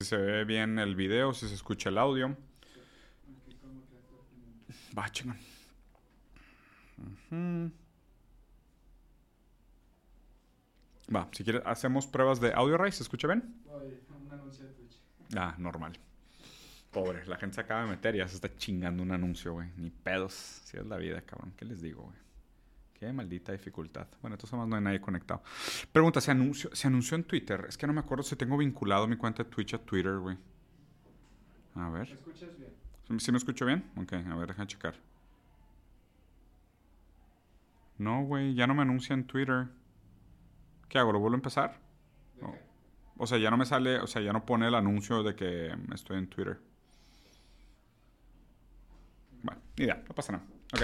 si se ve bien el video, si se escucha el audio. Va, chingón. Va, si quieres, hacemos pruebas de audio, Ray. ¿Se escucha bien? un anuncio de Twitch. Ah, normal. Pobre, la gente se acaba de meter y ya se está chingando un anuncio, güey. Ni pedos. Si es la vida, cabrón. ¿Qué les digo, güey? Qué maldita dificultad. Bueno, entonces más no hay nadie conectado. Pregunta, ¿se anunció, ¿se anunció en Twitter? Es que no me acuerdo si tengo vinculado mi cuenta de Twitch a Twitter, güey. A ¿Me ver. escuchas bien? ¿Sí me escucho bien? Ok, a ver, déjame checar. No, güey, ya no me anuncia en Twitter. ¿Qué hago? ¿Lo vuelvo a empezar? ¿De No. qué? O sea, ya no me sale, o sea, ya no pone el anuncio de que estoy en Twitter. Bueno, ni idea, no pasa nada. Ok.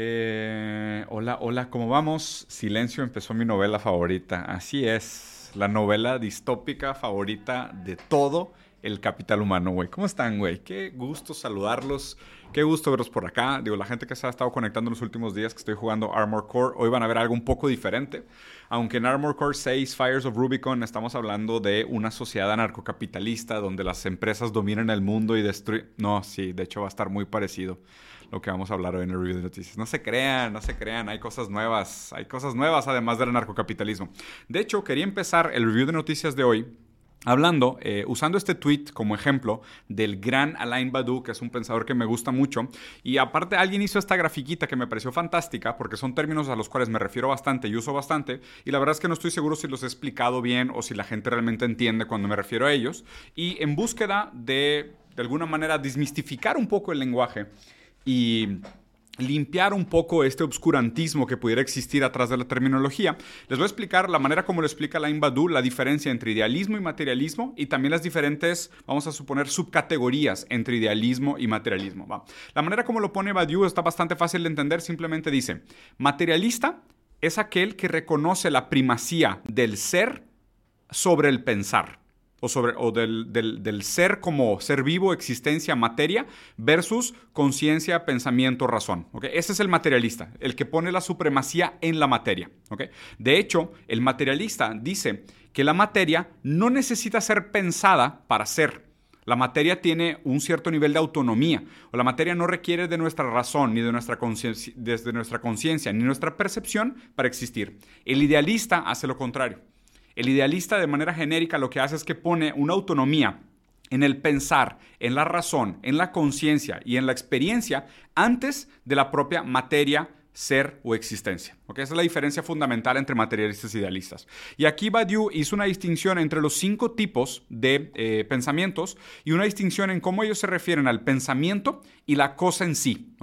Eh, hola, hola, ¿cómo vamos? Silencio empezó mi novela favorita. Así es, la novela distópica favorita de todo el capital humano, güey. ¿Cómo están, güey? Qué gusto saludarlos. Qué gusto verlos por acá. Digo, la gente que se ha estado conectando en los últimos días que estoy jugando Armor Core, hoy van a ver algo un poco diferente. Aunque en Armor Core 6, Fires of Rubicon, estamos hablando de una sociedad anarcocapitalista donde las empresas dominan el mundo y destruyen... No, sí, de hecho va a estar muy parecido lo que vamos a hablar hoy en el review de noticias. No se crean, no se crean, hay cosas nuevas, hay cosas nuevas además del anarcocapitalismo. De hecho, quería empezar el review de noticias de hoy Hablando, eh, usando este tweet como ejemplo del gran Alain Badu, que es un pensador que me gusta mucho, y aparte alguien hizo esta grafiquita que me pareció fantástica, porque son términos a los cuales me refiero bastante y uso bastante, y la verdad es que no estoy seguro si los he explicado bien o si la gente realmente entiende cuando me refiero a ellos, y en búsqueda de, de alguna manera, desmistificar un poco el lenguaje y limpiar un poco este obscurantismo que pudiera existir atrás de la terminología. Les voy a explicar la manera como lo explica Alain Badu, la diferencia entre idealismo y materialismo y también las diferentes, vamos a suponer, subcategorías entre idealismo y materialismo. La manera como lo pone Badu está bastante fácil de entender, simplemente dice, materialista es aquel que reconoce la primacía del ser sobre el pensar o, sobre, o del, del, ser como ser vivo, existencia, materia, versus conciencia, pensamiento, razón. ¿okay? Ese es el materialista, el que pone la supremacía en la materia. ¿okay? De hecho, el materialista dice que la materia no necesita ser pensada para ser. La materia tiene un cierto nivel de autonomía, o la materia no requiere de nuestra razón, ni de nuestra conciencia, desde nuestra conciencia, ni nuestra percepción para existir. El idealista hace lo contrario. El idealista de manera genérica lo que hace es que pone una autonomía en el pensar, en la razón, en la conciencia y en la experiencia antes de la propia materia, ser o existencia. ¿Okay? Esa es la diferencia fundamental entre materialistas e idealistas. Y aquí Badiou hizo una distinción entre los cinco tipos de eh, pensamientos y una distinción en cómo ellos se refieren al pensamiento y la cosa en sí.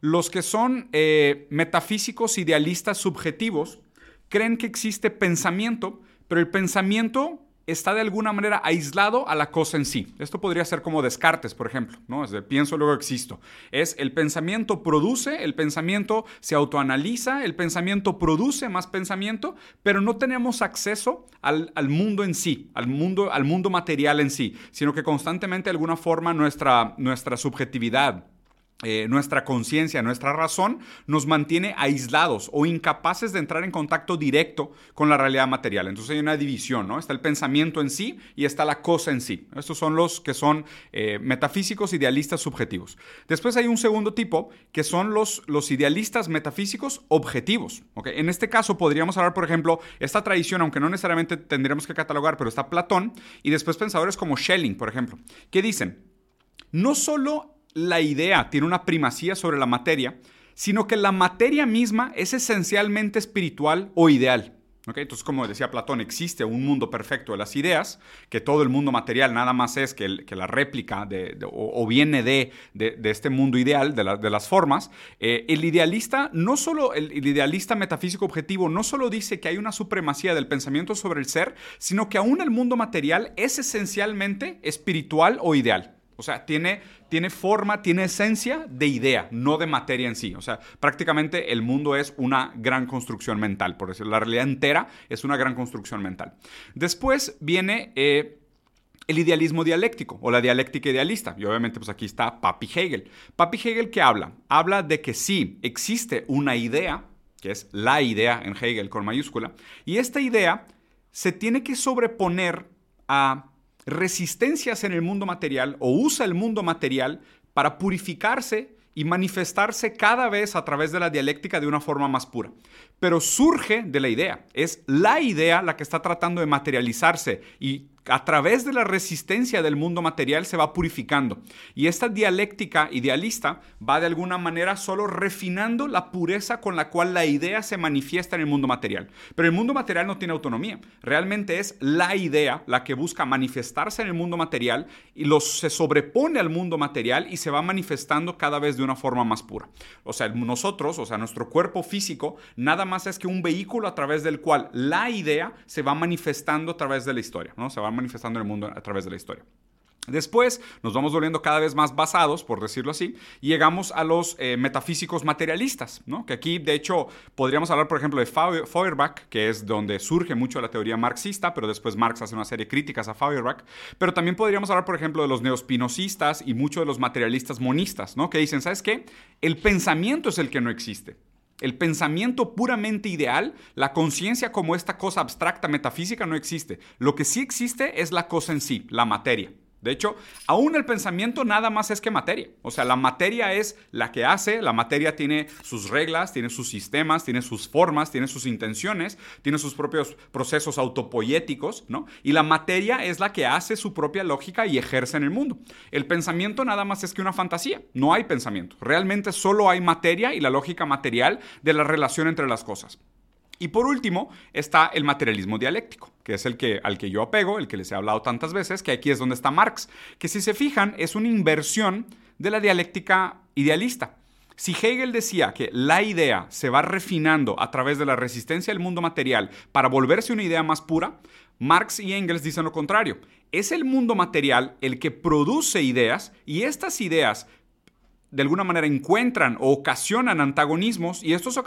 Los que son eh, metafísicos idealistas subjetivos creen que existe pensamiento, pero el pensamiento está de alguna manera aislado a la cosa en sí. Esto podría ser como Descartes, por ejemplo, ¿no? Es de pienso, luego existo. Es el pensamiento produce, el pensamiento se autoanaliza, el pensamiento produce más pensamiento, pero no tenemos acceso al, al mundo en sí, al mundo, al mundo material en sí, sino que constantemente de alguna forma nuestra, nuestra subjetividad, eh, nuestra conciencia, nuestra razón, nos mantiene aislados o incapaces de entrar en contacto directo con la realidad material. Entonces hay una división, ¿no? Está el pensamiento en sí y está la cosa en sí. Estos son los que son eh, metafísicos, idealistas, subjetivos. Después hay un segundo tipo que son los, los idealistas metafísicos objetivos. ¿okay? En este caso podríamos hablar, por ejemplo, esta tradición, aunque no necesariamente tendríamos que catalogar, pero está Platón y después pensadores como Schelling, por ejemplo, que dicen, no solo la idea tiene una primacía sobre la materia, sino que la materia misma es esencialmente espiritual o ideal. Entonces, como decía Platón, existe un mundo perfecto de las ideas, que todo el mundo material nada más es que, la réplica o, viene de, este mundo ideal, de las formas. Eh, el idealista, no solo el, el, idealista metafísico objetivo, no solo dice que hay una supremacía del pensamiento sobre el ser, sino que aún el mundo material es esencialmente espiritual o ideal. O sea, tiene, tiene forma, tiene esencia de idea, no de materia en sí. O sea, prácticamente el mundo es una gran construcción mental, por decirlo. La realidad entera es una gran construcción mental. Después viene eh, el idealismo dialéctico o la dialéctica idealista. Y obviamente pues aquí está Papi Hegel. Papi Hegel, ¿qué habla? Habla de que sí existe una idea, que es la idea en Hegel con mayúscula, y esta idea se tiene que sobreponer a resistencias en el mundo material o usa el mundo material para purificarse y manifestarse cada vez a través de la dialéctica de una forma más pura. Pero surge de la idea. Es la idea la que está tratando de materializarse y a través de la resistencia del mundo material se va purificando. Y esta dialéctica idealista va de alguna manera solo refinando la pureza con la cual la idea se manifiesta en el mundo material. Pero el mundo material no tiene autonomía. Realmente es la idea la que busca manifestarse en el mundo material y los, se sobrepone al mundo material y se va manifestando cada vez de una forma más pura. O sea, nosotros, o sea, nuestro cuerpo físico, nada más es que un vehículo a través del cual la idea se va manifestando a través de la historia, ¿no? Se va manifestando en el mundo a través de la historia. Después nos vamos volviendo cada vez más basados, por decirlo así, y llegamos a los eh, metafísicos materialistas, ¿no? que aquí de hecho podríamos hablar por ejemplo de Feuerbach, que es donde surge mucho la teoría marxista, pero después Marx hace una serie de críticas a Feuerbach, pero también podríamos hablar por ejemplo de los neospinosistas y muchos de los materialistas monistas, ¿no? que dicen, ¿sabes qué? El pensamiento es el que no existe. El pensamiento puramente ideal, la conciencia como esta cosa abstracta metafísica no existe. Lo que sí existe es la cosa en sí, la materia. De hecho, aún el pensamiento nada más es que materia. O sea, la materia es la que hace, la materia tiene sus reglas, tiene sus sistemas, tiene sus formas, tiene sus intenciones, tiene sus propios procesos autopoyéticos, ¿no? Y la materia es la que hace su propia lógica y ejerce en el mundo. El pensamiento nada más es que una fantasía, no hay pensamiento. Realmente solo hay materia y la lógica material de la relación entre las cosas. Y por último está el materialismo dialéctico, que es el que, al que yo apego, el que les he hablado tantas veces, que aquí es donde está Marx, que si se fijan es una inversión de la dialéctica idealista. Si Hegel decía que la idea se va refinando a través de la resistencia del mundo material para volverse una idea más pura, Marx y Engels dicen lo contrario. Es el mundo material el que produce ideas y estas ideas de alguna manera encuentran o ocasionan antagonismos y estos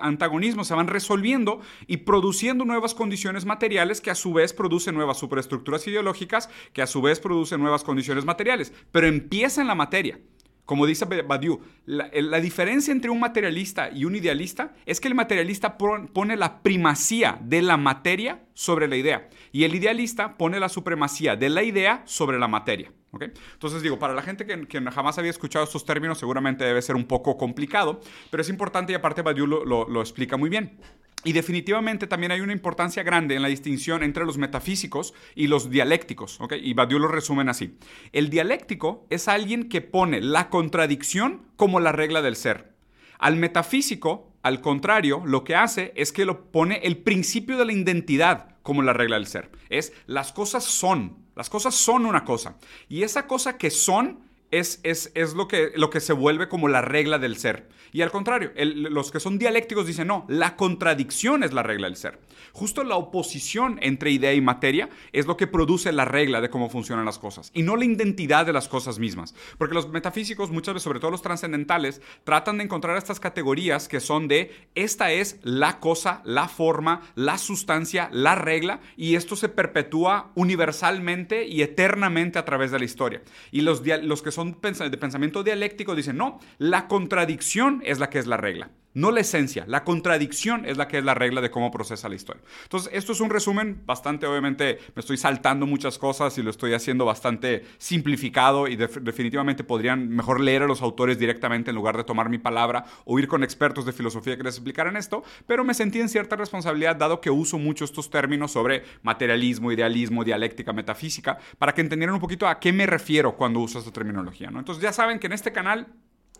antagonismos se van resolviendo y produciendo nuevas condiciones materiales que a su vez producen nuevas superestructuras ideológicas que a su vez producen nuevas condiciones materiales, pero empieza en la materia. Como dice Badiou, la, la, diferencia entre un materialista y un idealista es que el materialista pone la primacía de la materia sobre la idea y el idealista pone la supremacía de la idea sobre la materia. Entonces digo, para la gente que, jamás había escuchado estos términos seguramente debe ser un poco complicado, pero es importante y aparte Badiou lo, explica muy bien. Y definitivamente también hay una importancia grande en la distinción entre los metafísicos y los dialécticos. Y Badiou lo resumen así. El dialéctico es alguien que pone la contradicción como la regla del ser. Al metafísico, al contrario, lo que hace es que lo pone el principio de la identidad como la regla del ser. Es las cosas son, las cosas son una cosa. Y esa cosa que son es, es, es lo, que, lo que se vuelve como la regla del ser. Y al contrario, los que son dialécticos dicen, no, la contradicción es la regla del ser. Justo la oposición entre idea y materia es lo que produce la regla de cómo funcionan las cosas, y no la identidad de las cosas mismas. Porque los metafísicos, muchas veces, sobre todo los trascendentales, tratan de encontrar estas categorías que son de, esta es la cosa, la forma, la sustancia, la regla, y esto se perpetúa universalmente y eternamente a través de la historia. Y los, los que son de pensamiento dialéctico dicen, no, la contradicción es la que es la regla no la esencia, la contradicción es la que es la regla de cómo procesa la historia. Entonces, esto es un resumen bastante, obviamente, me estoy saltando muchas cosas y lo estoy haciendo bastante simplificado y definitivamente podrían mejor leer a los autores directamente en lugar de tomar mi palabra o ir con expertos de filosofía que les explicaran esto, pero me sentí en cierta responsabilidad dado que uso mucho estos términos sobre materialismo, idealismo, dialéctica, metafísica, para que entendieran un poquito a qué me refiero cuando uso esta terminología. ¿no? Entonces, ya saben que en este canal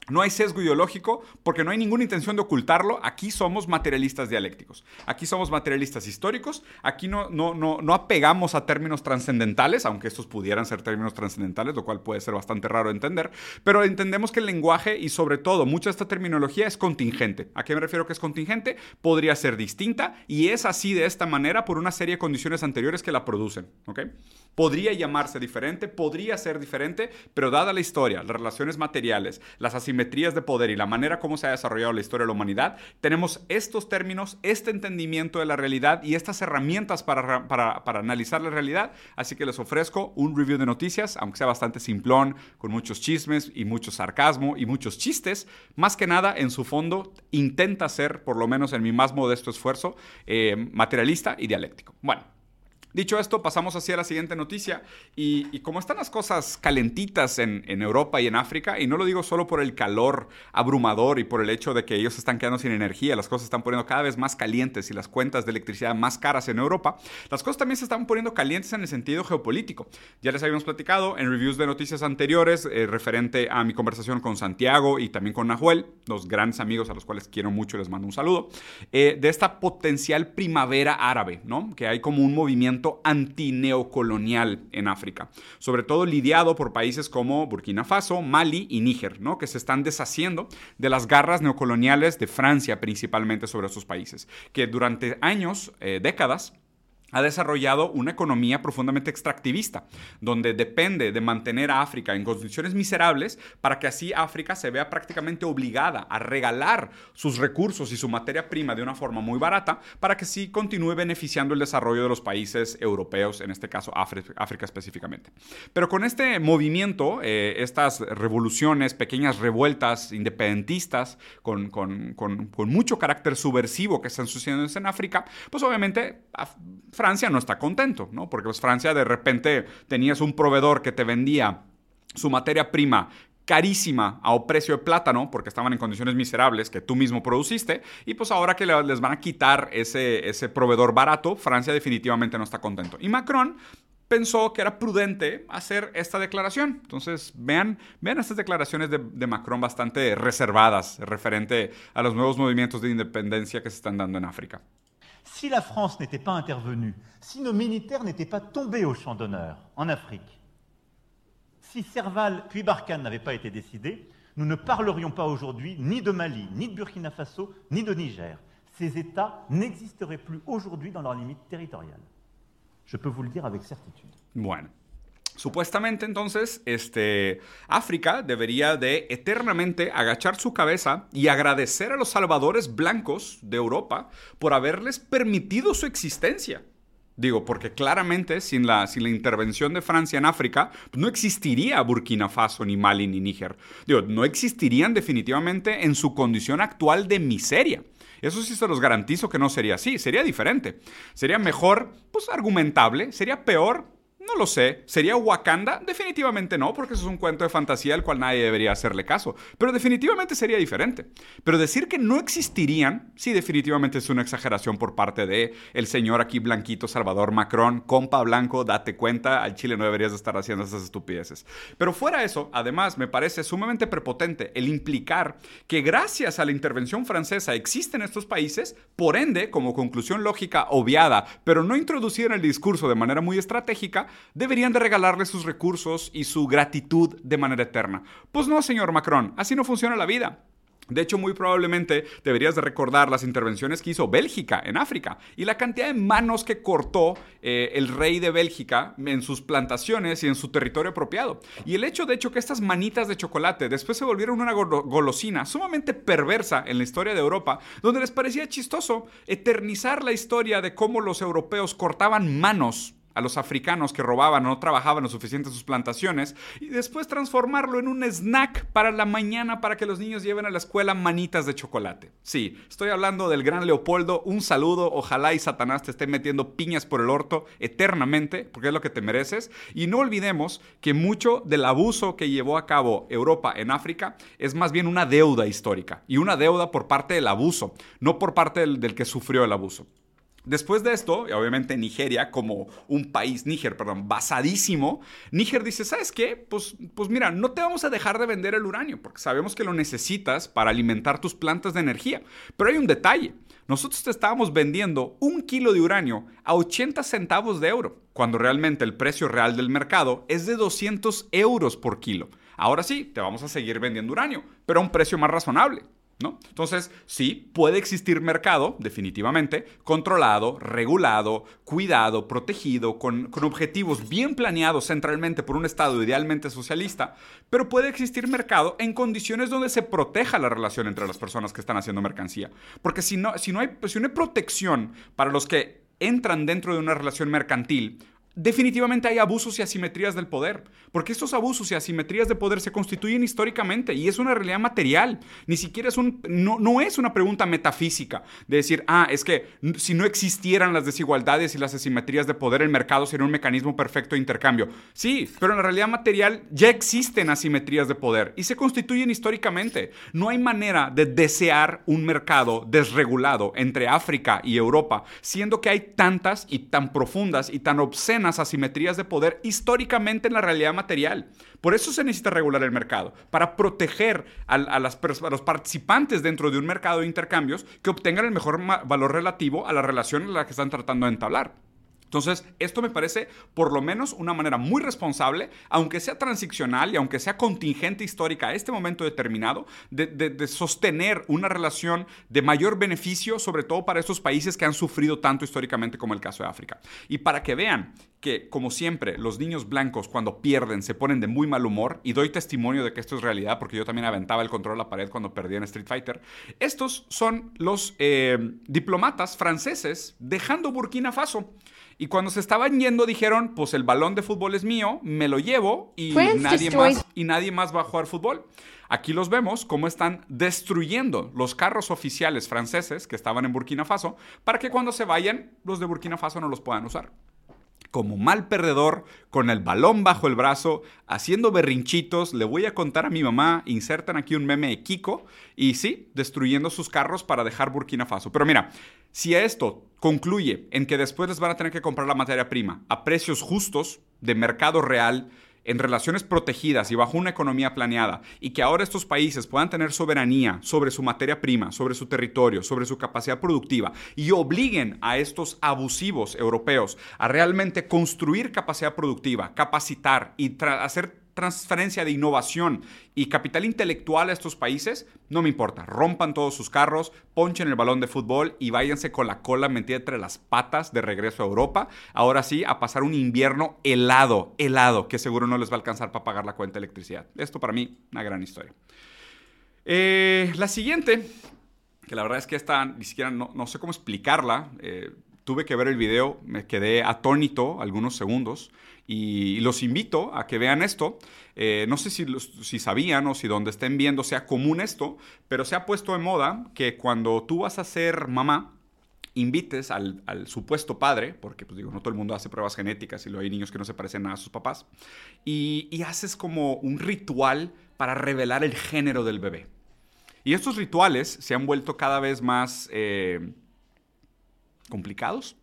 no hay sesgo ideológico porque no hay ninguna intención de ocultarlo. Aquí somos materialistas dialécticos. Aquí somos materialistas históricos. Aquí no, no, no, no apegamos a términos trascendentales, aunque estos pudieran ser términos trascendentales, lo cual puede ser bastante raro de entender. Pero entendemos que el lenguaje y sobre todo mucha de esta terminología es contingente. ¿A qué me refiero que es contingente? Podría ser distinta y es así de esta manera por una serie de condiciones anteriores que la producen. Podría llamarse diferente, podría ser diferente, pero dada la historia, las relaciones materiales, las asimetrías, simetrías de poder y la manera como se ha desarrollado la historia de la humanidad, tenemos estos términos, este entendimiento de la realidad y estas herramientas para, para, para analizar la realidad. Así que les ofrezco un review de noticias, aunque sea bastante simplón, con muchos chismes y mucho sarcasmo y muchos chistes. Más que nada, en su fondo, intenta ser, por lo menos en mi más modesto esfuerzo, eh, materialista y dialéctico. Bueno. Dicho esto, pasamos hacia la siguiente noticia. Y, como están las cosas calentitas en, Europa y en África, y no lo digo solo por el calor abrumador y por el hecho de que ellos están quedando sin energía, las cosas se están poniendo cada vez más calientes y las cuentas de electricidad más caras en Europa, las cosas también se están poniendo calientes en el sentido geopolítico. Ya les habíamos platicado en reviews de noticias anteriores eh, referente a mi conversación con Santiago y también con Nahuel, dos grandes amigos a los cuales quiero mucho y les mando un saludo, eh, de esta potencial primavera árabe, ¿no? Que hay como un movimiento antineocolonial en África, sobre todo lidiado por países como Burkina Faso, Mali y Níger, ¿no? que se están deshaciendo de las garras neocoloniales de Francia principalmente sobre esos países, que durante años, eh, décadas, ha desarrollado una economía profundamente extractivista, donde depende de mantener a África en condiciones miserables para que así África se vea prácticamente obligada a regalar sus recursos y su materia prima de una forma muy barata para que sí continúe beneficiando el desarrollo de los países europeos, en este caso África, específicamente. Pero con este movimiento, eh, estas revoluciones, pequeñas revueltas independentistas con, mucho carácter subversivo que están sucediendo en África, pues obviamente Francia no está contento, ¿no? Porque pues Francia de repente tenías un proveedor que te vendía su materia prima carísima a precio de plátano, porque estaban en condiciones miserables que tú mismo produciste, y pues ahora que les van a quitar ese, ese proveedor barato, Francia definitivamente no está contento. Y Macron pensó que era prudente hacer esta declaración. Entonces, vean, vean estas declaraciones de, de, Macron bastante reservadas referente a los nuevos movimientos de independencia que se están dando en África. Si la France n'était pas intervenue, si nos militaires n'étaient pas tombés au champ d'honneur en Afrique, si Serval puis Barkhane n'avaient pas été décidés, nous ne parlerions pas aujourd'hui ni de Mali, ni de Burkina Faso, ni de Niger. Ces États n'existeraient plus aujourd'hui dans leurs limites territoriales. Je peux vous le dire avec certitude. Supuestamente entonces, este, África debería de eternamente agachar su cabeza y agradecer a los salvadores blancos de Europa por haberles permitido su existencia. Digo, porque claramente sin la, sin la intervención de Francia en África, no existiría Burkina Faso, ni Mali, ni Níger. Digo, no existirían definitivamente en su condición actual de miseria. Eso sí se los garantizo que no sería así, sería diferente. Sería mejor, pues argumentable, sería peor, no lo sé. ¿Sería Wakanda? Definitivamente no, porque eso es un cuento de fantasía al cual nadie debería hacerle caso. Pero definitivamente sería diferente. Pero decir que no existirían, sí, definitivamente es una exageración por parte de el señor aquí blanquito Salvador Macron, compa blanco, date cuenta, al Chile no deberías estar haciendo esas estupideces. Pero fuera eso, además, me parece sumamente prepotente el implicar que gracias a la intervención francesa existen estos países, por ende, como conclusión lógica obviada, pero no introducida en el discurso de manera muy estratégica, deberían de regalarle sus recursos y su gratitud de manera eterna. Pues no, señor Macron, así no funciona la vida. De hecho, muy probablemente deberías de recordar las intervenciones que hizo Bélgica en África y la cantidad de manos que cortó eh, el rey de Bélgica en sus plantaciones y en su territorio apropiado. Y el hecho, de hecho, que estas manitas de chocolate después se volvieron una golosina sumamente perversa en la historia de Europa, donde les parecía chistoso eternizar la historia de cómo los europeos cortaban manos a los africanos que robaban o no trabajaban lo suficiente en sus plantaciones y después transformarlo en un snack para la mañana para que los niños lleven a la escuela manitas de chocolate. Sí, estoy hablando del gran Leopoldo, un saludo, ojalá y Satanás te esté metiendo piñas por el orto eternamente, porque es lo que te mereces. Y no olvidemos que mucho del abuso que llevó a cabo Europa en África es más bien una deuda histórica y una deuda por parte del abuso, no por parte del, del que sufrió el abuso. Después de esto, obviamente Nigeria como un país, Níger, perdón, basadísimo, Níger dice, ¿sabes qué? Pues, pues mira, no te vamos a dejar de vender el uranio porque sabemos que lo necesitas para alimentar tus plantas de energía. Pero hay un detalle. Nosotros te estábamos vendiendo un kilo de uranio a 80 centavos de euro, cuando realmente el precio real del mercado es de 200 euros por kilo. Ahora sí, te vamos a seguir vendiendo uranio, pero a un precio más razonable. ¿No? Entonces, sí, puede existir mercado, definitivamente, controlado, regulado, cuidado, protegido, con, con, objetivos bien planeados centralmente por un Estado idealmente socialista, pero puede existir mercado en condiciones donde se proteja la relación entre las personas que están haciendo mercancía. Porque si no, si no, hay, si no hay protección para los que entran dentro de una relación mercantil, definitivamente hay abusos y asimetrías del poder, porque estos abusos y asimetrías de poder se constituyen históricamente y es una realidad material, ni siquiera es un, no, no es una pregunta metafísica de decir, ah, es que si no existieran las desigualdades y las asimetrías de poder, el mercado sería un mecanismo perfecto de intercambio. Sí, pero en la realidad material ya existen asimetrías de poder y se constituyen históricamente. No hay manera de desear un mercado desregulado entre África y Europa, siendo que hay tantas y tan profundas y tan obscenas asimetrías de poder históricamente en la realidad material. Por eso se necesita regular el mercado, para proteger a, a los participantes dentro de un mercado de intercambios que obtengan el mejor valor relativo a la relación en la que están tratando de entablar. Entonces, esto me parece por lo menos una manera muy responsable, aunque sea transicional y aunque sea contingente histórica a este momento determinado, de, sostener una relación de mayor beneficio, sobre todo para estos países que han sufrido tanto históricamente como el caso de África. Y para que vean que, como siempre, los niños blancos cuando pierden se ponen de muy mal humor, y doy testimonio de que esto es realidad, porque yo también aventaba el control a la pared cuando perdía en Street Fighter, estos son los eh, diplomatas franceses dejando Burkina Faso. Y cuando se estaban yendo dijeron, pues el balón de fútbol es mío, me lo llevo y nadie, más, y nadie más va a jugar fútbol. Aquí los vemos cómo están destruyendo los carros oficiales franceses que estaban en Burkina Faso para que cuando se vayan los de Burkina Faso no los puedan usar como mal perdedor, con el balón bajo el brazo, haciendo berrinchitos. Le voy a contar a mi mamá, insertan aquí un meme de Kiko, y sí, destruyendo sus carros para dejar Burkina Faso. Pero mira, si esto concluye en que después les van a tener que comprar la materia prima a precios justos, de mercado real, en relaciones protegidas y bajo una economía planeada, y que ahora estos países puedan tener soberanía sobre su materia prima, sobre su territorio, sobre su capacidad productiva, y obliguen a estos abusivos europeos a realmente construir capacidad productiva, capacitar y hacer transferencia de innovación y capital intelectual a estos países, no me importa. Rompan todos sus carros, ponchen el balón de fútbol y váyanse con la cola metida entre las patas de regreso a Europa. Ahora sí, a pasar un invierno helado, helado, que seguro no les va a alcanzar para pagar la cuenta de electricidad. Esto para mí, una gran historia. Eh, la siguiente, que la verdad es que esta ni siquiera no, sé cómo explicarla. Eh, tuve que ver el video, me quedé atónito algunos segundos. Y los invito a que vean esto. Eh, no sé si, si sabían o si donde estén viendo sea común esto, pero se ha puesto de moda que cuando tú vas a ser mamá, invites al, supuesto padre, porque pues digo, no todo el mundo hace pruebas genéticas y luego hay niños que no se parecen nada a sus papás, y, haces como un ritual para revelar el género del bebé. Y estos rituales se han vuelto cada vez más eh, complicados,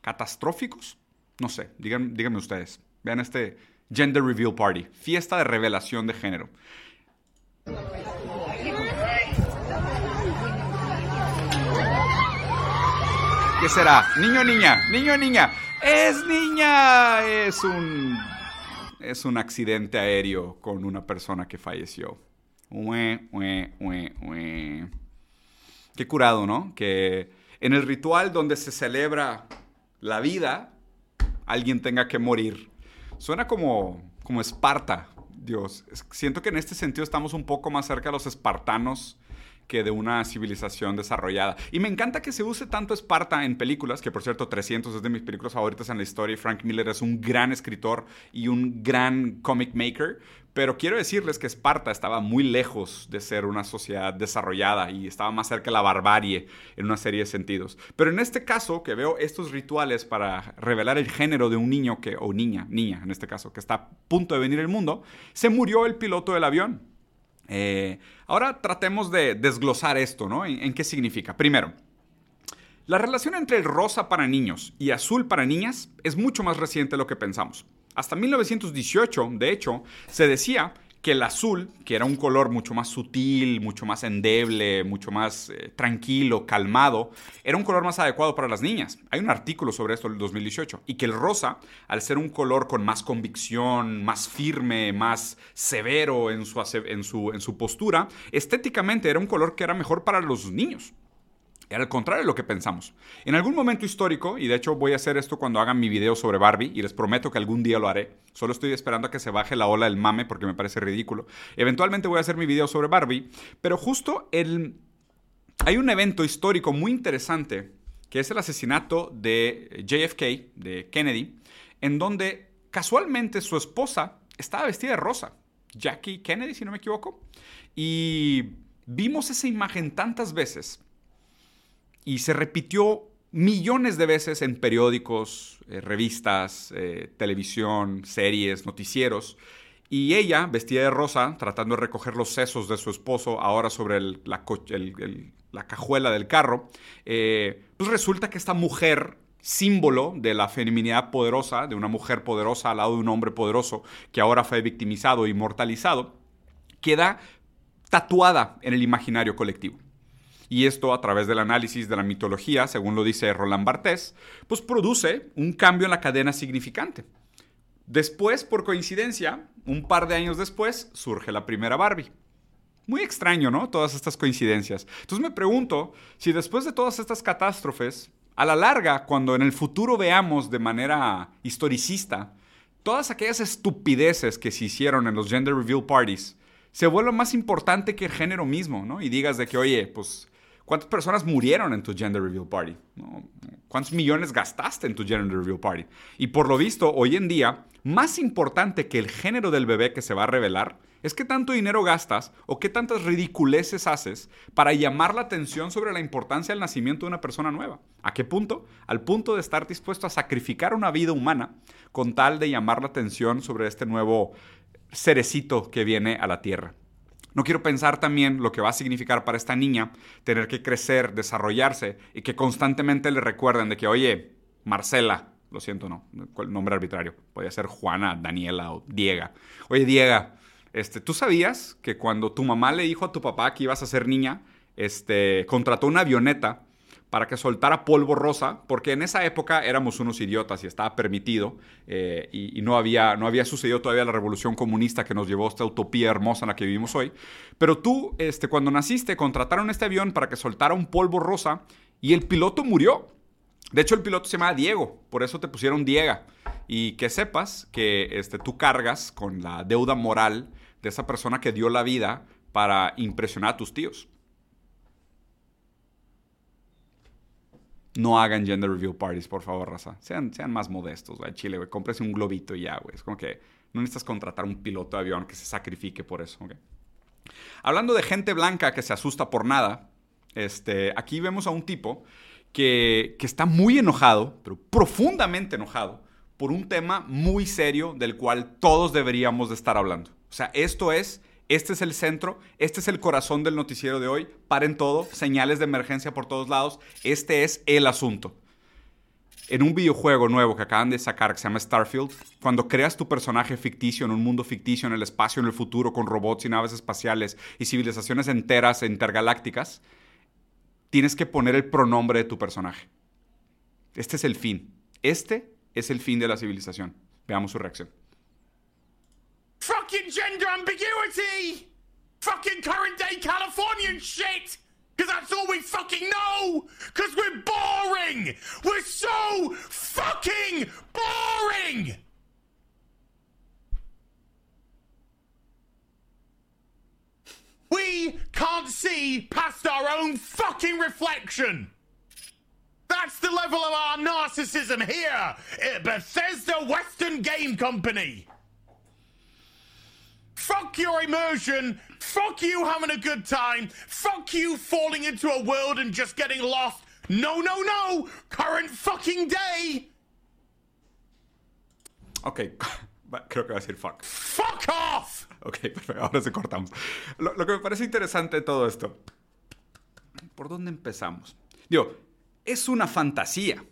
catastróficos, no sé, díganme ustedes. Vean este Gender Reveal Party, fiesta de revelación de género. ¿Qué será? ¿Niño niña? ¿Niño niña? ¡Es niña! Es un. Es un accidente aéreo con una persona que falleció. Qué curado, ¿no? Que en el ritual donde se celebra la vida, alguien tenga que morir. Suena como, como Esparta, Dios. Siento que en este sentido estamos un poco más cerca de los espartanos que de una civilización desarrollada. Y me encanta que se use tanto Esparta en películas, que por cierto 300 es de mis películas favoritas en la historia y Frank Miller es un gran escritor y un gran comic maker, pero quiero decirles que Esparta estaba muy lejos de ser una sociedad desarrollada y estaba más cerca de la barbarie en una serie de sentidos. Pero en este caso, que veo estos rituales para revelar el género de un niño que, o niña, niña en este caso, que está a punto de venir al mundo, se murió el piloto del avión. Eh, ahora tratemos de desglosar esto, ¿no? ¿En, qué significa? Primero, la relación entre el rosa para niños y azul para niñas es mucho más reciente de lo que pensamos. Hasta 1918, de hecho, se decía que el azul, que era un color mucho más sutil, mucho más endeble, mucho más eh, tranquilo, calmado, era un color más adecuado para las niñas. Hay un artículo sobre esto del 2018. Y que el rosa, al ser un color con más convicción, más firme, más severo en su, postura, estéticamente era un color que era mejor para los niños. Era al contrario de lo que pensamos. En algún momento histórico, y de hecho voy a hacer esto cuando hagan mi video sobre Barbie, y les prometo que algún día lo haré, solo estoy esperando a que se baje la ola del mame porque me parece ridículo. Eventualmente voy a hacer mi video sobre Barbie, pero justo hay un evento histórico muy interesante, que es el asesinato de JFK, de Kennedy, en donde casualmente su esposa estaba vestida de rosa. Jackie Kennedy, si no me equivoco. Y vimos esa imagen tantas veces y se repitió millones de veces en periódicos, eh, revistas, eh, televisión, series, noticieros. Y ella, vestida de rosa, tratando de recoger los sesos de su esposo ahora sobre la, la, cajuela del carro, eh, pues resulta que esta mujer, símbolo de la feminidad poderosa, de una mujer poderosa al lado de un hombre poderoso que ahora fue victimizado, inmortalizado, queda tatuada en el imaginario colectivo. Y esto a través del análisis de la mitología, según lo dice Roland Barthes, pues produce un cambio en la cadena significante. Después, por coincidencia, un par de años después, surge la primera Barbie. Muy extraño, ¿no? Todas estas coincidencias. Entonces me pregunto si después de todas estas catástrofes, a la larga, cuando en el futuro veamos de manera historicista todas aquellas estupideces que se hicieron en los gender reveal parties, se vuelva más importante que el género mismo, ¿no? Y digas de que, oye, pues ¿Cuántas personas murieron en tu gender reveal party? ¿Cuántos millones gastaste en tu gender reveal party? Y por lo visto, hoy en día, más importante que el género del bebé que se va a revelar es qué tanto dinero gastas o qué tantas ridiculeces haces para llamar la atención sobre la importancia del nacimiento de una persona nueva. ¿A qué punto? Al punto de estar dispuesto a sacrificar una vida humana con tal de llamar la atención sobre este nuevo cerecito que viene a la tierra. No quiero pensar también lo que va a significar para esta niña tener que crecer, desarrollarse y que constantemente le recuerden de que, oye, Marcela, lo siento, no, nombre arbitrario, podría ser Juana, Daniela o Diega. Oye, Diega, este, ¿tú sabías que cuando tu mamá le dijo a tu papá que ibas a ser niña, este, contrató una avioneta para que soltara polvo rosa, porque en esa época éramos unos idiotas y estaba permitido eh, y, no, había, no había sucedido todavía la revolución comunista que nos llevó a esta utopía hermosa en la que vivimos hoy. Pero tú, este, cuando naciste, contrataron este avión para que soltara un polvo rosa y el piloto murió. De hecho, el piloto se llamaba Diego, por eso te pusieron Diega. Y que sepas que este, tú cargas con la deuda moral de esa persona que dio la vida para impresionar a tus tíos. No hagan gender reveal parties, por favor, raza. Sean, sean más modestos, güey. Chile, güey. Cómprese un globito y ya, güey. Es como que no necesitas contratar un piloto de avión que se sacrifique por eso, ¿ok? Hablando de gente blanca que se asusta por nada, este, aquí vemos a un tipo que, que está muy enojado, pero profundamente enojado, por un tema muy serio del cual todos deberíamos de estar hablando. O sea, esto es este es el centro, este es el corazón del noticiero de hoy. Paren todo, señales de emergencia por todos lados. Este es el asunto. En un videojuego nuevo que acaban de sacar que se llama Starfield, cuando creas tu personaje ficticio en un mundo ficticio, en el espacio, en el futuro, con robots y naves espaciales y civilizaciones enteras e intergalácticas, tienes que poner el pronombre de tu personaje. Este es el fin. Este es el fin de la civilización. Veamos su reacción. Fucking gender ambiguity! Fucking current day Californian shit! Because that's all we fucking know! Because we're boring! We're so fucking boring! We can't see past our own fucking reflection! That's the level of our narcissism here at Bethesda Western Game Company! Fuck your immersion. Fuck you having a good time. Fuck you falling into a world and just getting lost. No, no, no. Current fucking day. Ok, creo que va a decir fuck. Fuck off. Ok, perfecto. Ahora se cortamos. Lo, lo que me parece interesante de todo esto. ¿Por dónde empezamos? Digo, es una fantasía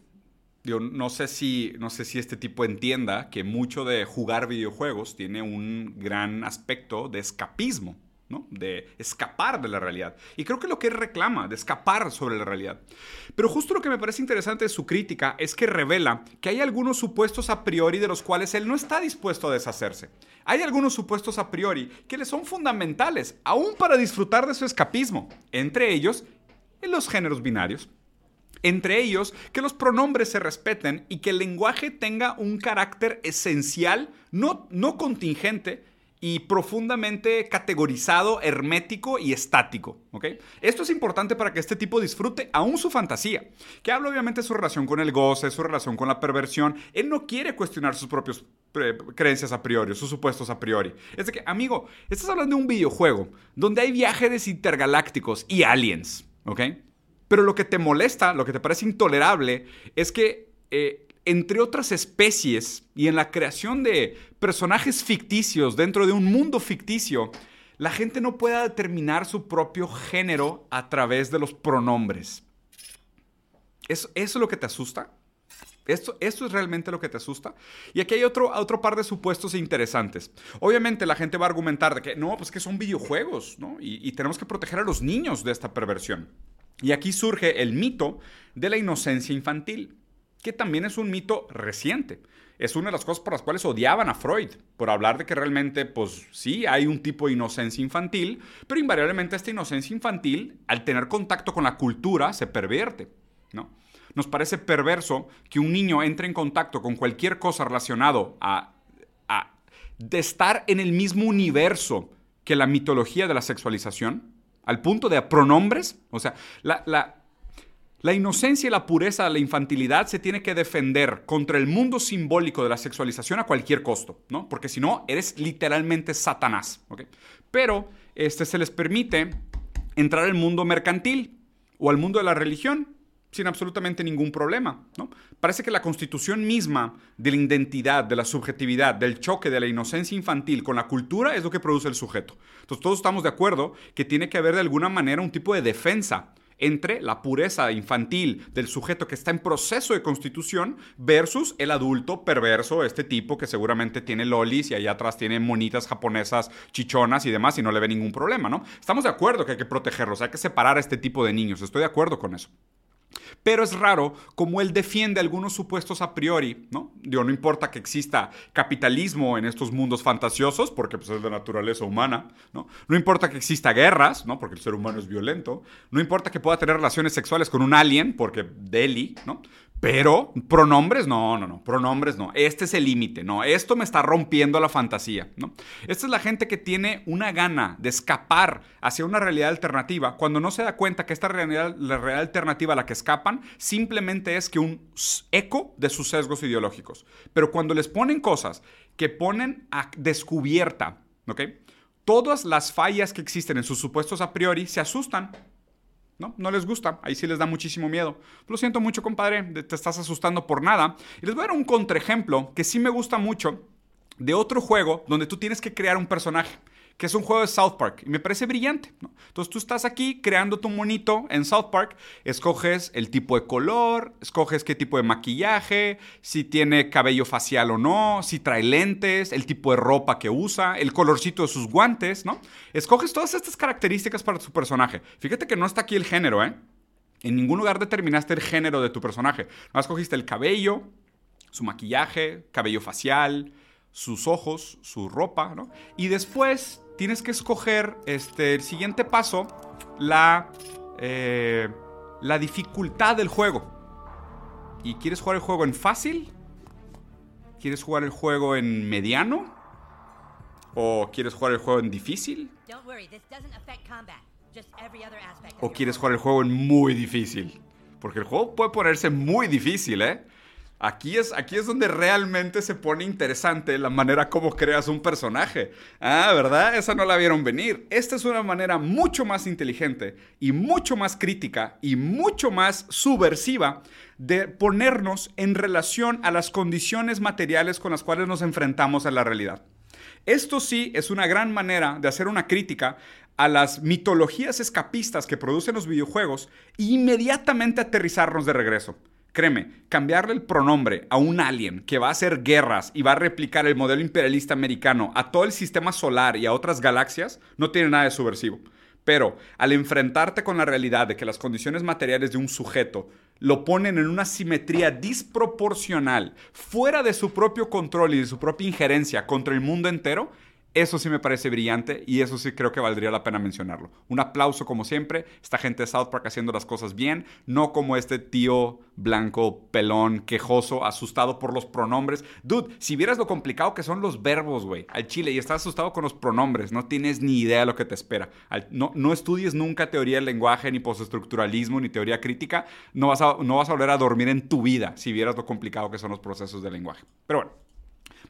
no sé, si, no sé si este tipo entienda que mucho de jugar videojuegos tiene un gran aspecto de escapismo, ¿no? de escapar de la realidad. Y creo que lo que él reclama, de escapar sobre la realidad. Pero justo lo que me parece interesante de su crítica es que revela que hay algunos supuestos a priori de los cuales él no está dispuesto a deshacerse. Hay algunos supuestos a priori que le son fundamentales, aún para disfrutar de su escapismo, entre ellos en los géneros binarios. Entre ellos, que los pronombres se respeten y que el lenguaje tenga un carácter esencial, no, no contingente, y profundamente categorizado, hermético y estático. ¿ok? Esto es importante para que este tipo disfrute aún su fantasía, que habla obviamente de su relación con el goce, su relación con la perversión. Él no quiere cuestionar sus propios eh, creencias a priori, sus supuestos a priori. Es de que, amigo, estás hablando de un videojuego donde hay viajes intergalácticos y aliens, ¿ok? Pero lo que te molesta, lo que te parece intolerable, es que eh, entre otras especies y en la creación de personajes ficticios dentro de un mundo ficticio, la gente no pueda determinar su propio género a través de los pronombres. ¿Eso, es lo que te asusta? Esto, es realmente lo que te asusta. Y aquí hay otro, otro par de supuestos interesantes. Obviamente la gente va a argumentar de que no, pues que son videojuegos, ¿no? Y tenemos que proteger a los niños de esta perversión. Y aquí surge el mito de la inocencia infantil, que también es un mito reciente. Es una de las cosas por las cuales odiaban a Freud, por hablar de que realmente, pues sí, hay un tipo de inocencia infantil, pero invariablemente esta inocencia infantil, al tener contacto con la cultura, se pervierte, ¿no? Nos parece perverso que un niño entre en contacto con cualquier cosa relacionado a, a de estar en el mismo universo que la mitología de la sexualización, al punto de pronombres, o sea, la, la, inocencia y la pureza la infantilidad se tiene que defender contra el mundo simbólico de la sexualización a cualquier costo, ¿no? Porque si no, eres literalmente Satanás, ¿ok? Pero este, se les permite entrar al mundo mercantil o al mundo de la religión sin absolutamente ningún problema, ¿no? Parece que la constitución misma de la identidad, de la subjetividad, del choque de la inocencia infantil con la cultura es lo que produce el sujeto. Entonces todos estamos de acuerdo que tiene que haber de alguna manera un tipo de defensa entre la pureza infantil del sujeto que está en proceso de constitución versus el adulto perverso, este tipo que seguramente tiene lolis y allá atrás tiene monitas japonesas chichonas y demás y no le ve ningún problema, ¿no? Estamos de acuerdo que hay que protegerlos, hay que separar a este tipo de niños, estoy de acuerdo con eso. Pero es raro como él defiende algunos supuestos a priori, ¿no? Digo, no importa que exista capitalismo en estos mundos fantasiosos, porque pues, es de naturaleza humana, ¿no? No importa que exista guerras, ¿no? Porque el ser humano es violento. No importa que pueda tener relaciones sexuales con un alien, porque Deli, ¿no? Pero pronombres, no, no, no, pronombres no. Este es el límite, no. Esto me está rompiendo la fantasía, ¿no? Esta es la gente que tiene una gana de escapar hacia una realidad alternativa cuando no se da cuenta que esta realidad, la realidad alternativa a la que escapan simplemente es que un eco de sus sesgos ideológicos. Pero cuando les ponen cosas que ponen a descubierta, ¿ok? Todas las fallas que existen en sus supuestos a priori se asustan ¿no? No les gusta, ahí sí les da muchísimo miedo. Lo siento mucho, compadre, te estás asustando por nada. Y les voy a dar un contraejemplo que sí me gusta mucho de otro juego donde tú tienes que crear un personaje que es un juego de South Park. Y me parece brillante. Entonces tú estás aquí creando tu monito en South Park, escoges el tipo de color, escoges qué tipo de maquillaje, si tiene cabello facial o no, si trae lentes, el tipo de ropa que usa, el colorcito de sus guantes, ¿no? Escoges todas estas características para tu personaje. Fíjate que no está aquí el género, ¿eh? En ningún lugar determinaste el género de tu personaje. No escogiste el cabello, su maquillaje, cabello facial, sus ojos, su ropa, ¿no? Y después tienes que escoger este, el siguiente paso, la, eh, la dificultad del juego. ¿Y quieres jugar el juego en fácil? ¿Quieres jugar el juego en mediano? ¿O quieres jugar el juego en difícil? ¿O quieres jugar el juego en muy difícil? Porque el juego puede ponerse muy difícil, ¿eh? Aquí es, aquí es donde realmente se pone interesante la manera como creas un personaje. Ah, ¿verdad? Esa no la vieron venir. Esta es una manera mucho más inteligente y mucho más crítica y mucho más subversiva de ponernos en relación a las condiciones materiales con las cuales nos enfrentamos a la realidad. Esto sí es una gran manera de hacer una crítica a las mitologías escapistas que producen los videojuegos e inmediatamente aterrizarnos de regreso. Créeme, cambiarle el pronombre a un alien que va a hacer guerras y va a replicar el modelo imperialista americano a todo el sistema solar y a otras galaxias no tiene nada de subversivo. Pero al enfrentarte con la realidad de que las condiciones materiales de un sujeto lo ponen en una simetría disproporcional, fuera de su propio control y de su propia injerencia contra el mundo entero, Eso sí me parece brillante y eso sí creo que valdría la pena mencionarlo. Un aplauso como siempre, esta gente de South Park haciendo las cosas bien, no como este tío blanco, pelón, quejoso, asustado por los pronombres. Dude, si vieras lo complicado que son los verbos, güey, al chile y estás asustado con los pronombres, no tienes ni idea de lo que te espera. no, no estudies nunca teoría del lenguaje, ni postestructuralismo, ni teoría crítica, no vas, a, no vas a volver a dormir en tu vida si vieras lo complicado que son los procesos del lenguaje. Pero bueno.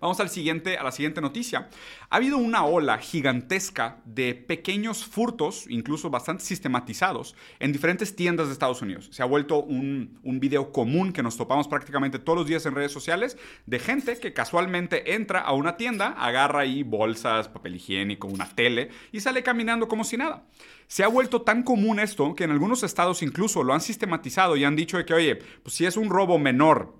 Vamos al siguiente, a la siguiente noticia. Ha habido una ola gigantesca de pequeños furtos, incluso bastante sistematizados, en diferentes tiendas de Estados Unidos. Se ha vuelto un, un video común que nos topamos prácticamente todos los días en redes sociales de gente que casualmente entra a una tienda, agarra ahí bolsas, papel higiénico, una tele y sale caminando como si nada. Se ha vuelto tan común esto que en algunos estados incluso lo han sistematizado y han dicho de que, oye, pues si es un robo menor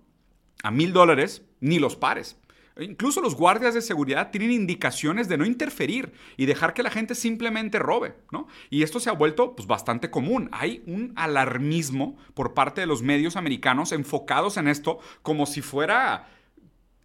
a mil dólares, ni los pares. Incluso los guardias de seguridad tienen indicaciones de no interferir y dejar que la gente simplemente robe, ¿no? Y esto se ha vuelto pues, bastante común. Hay un alarmismo por parte de los medios americanos enfocados en esto como si fuera...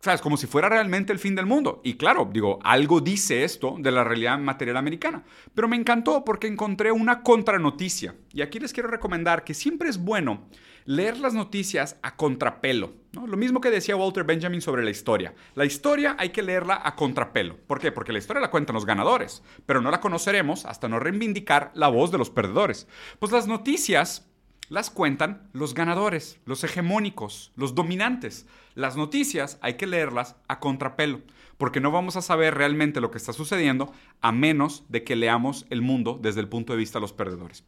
¿Sabes? Como si fuera realmente el fin del mundo. Y claro, digo, algo dice esto de la realidad material americana. Pero me encantó porque encontré una contranoticia. Y aquí les quiero recomendar que siempre es bueno leer las noticias a contrapelo. Lo mismo que decía Walter Benjamin sobre la historia. La historia hay que leerla a contrapelo. ¿Por qué? Porque la historia la cuentan los ganadores, pero no la conoceremos hasta no reivindicar la voz de los perdedores. Pues las noticias las cuentan los ganadores, los hegemónicos, los dominantes. Las noticias hay que leerlas a contrapelo, porque no vamos a saber realmente lo que está sucediendo a menos de que leamos el mundo desde el punto de vista de los perdedores.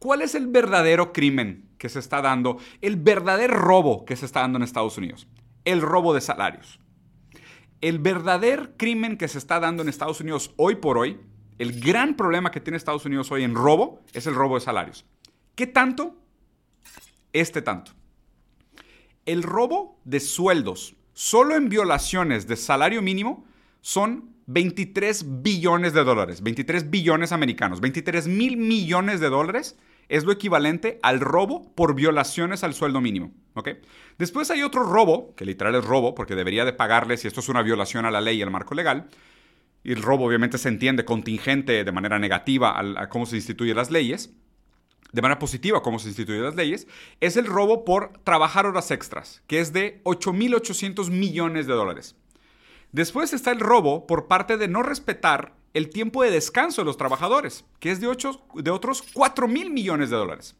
¿Cuál es el verdadero crimen que se está dando, el verdadero robo que se está dando en Estados Unidos? El robo de salarios. El verdadero crimen que se está dando en Estados Unidos hoy por hoy, el gran problema que tiene Estados Unidos hoy en robo, es el robo de salarios. ¿Qué tanto? Este tanto. El robo de sueldos, solo en violaciones de salario mínimo, son 23 billones de dólares, 23 billones americanos, 23 mil millones de dólares es lo equivalente al robo por violaciones al sueldo mínimo. Después hay otro robo, que literal es robo, porque debería de pagarle si esto es una violación a la ley y al marco legal. Y el robo obviamente se entiende contingente de manera negativa a, cómo se instituyen las leyes de manera positiva cómo se instituyen las leyes, es el robo por trabajar horas extras, que es de 8.800 millones de dólares. Después está el robo por parte de no respetar el tiempo de descanso de los trabajadores, que es de, de otros 4 mil millones de dólares.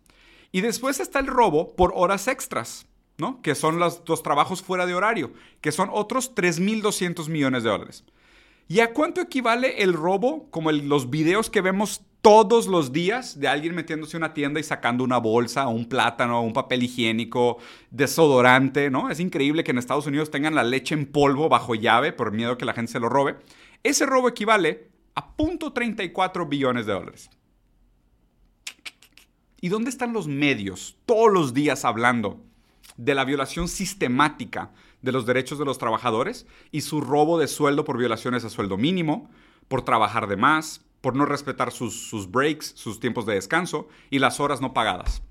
Y después está el robo por horas extras, ¿no? que son los, los trabajos fuera de horario, que son otros 3.200 millones de dólares. ¿Y a cuánto equivale el robo, como los videos que vemos todos los días de alguien metiéndose en una tienda y sacando una bolsa, un plátano, un papel higiénico, desodorante, ¿no? Es increíble que en Estados Unidos tengan la leche en polvo bajo llave por miedo que la gente se lo robe. Ese robo equivale a 0.34 billones de dólares. ¿Y dónde están los medios todos los días hablando de la violación sistemática de los derechos de los trabajadores y su robo de sueldo por violaciones a sueldo mínimo, por trabajar de más, por no respetar sus, breaks, sus tiempos de descanso y las horas no pagadas?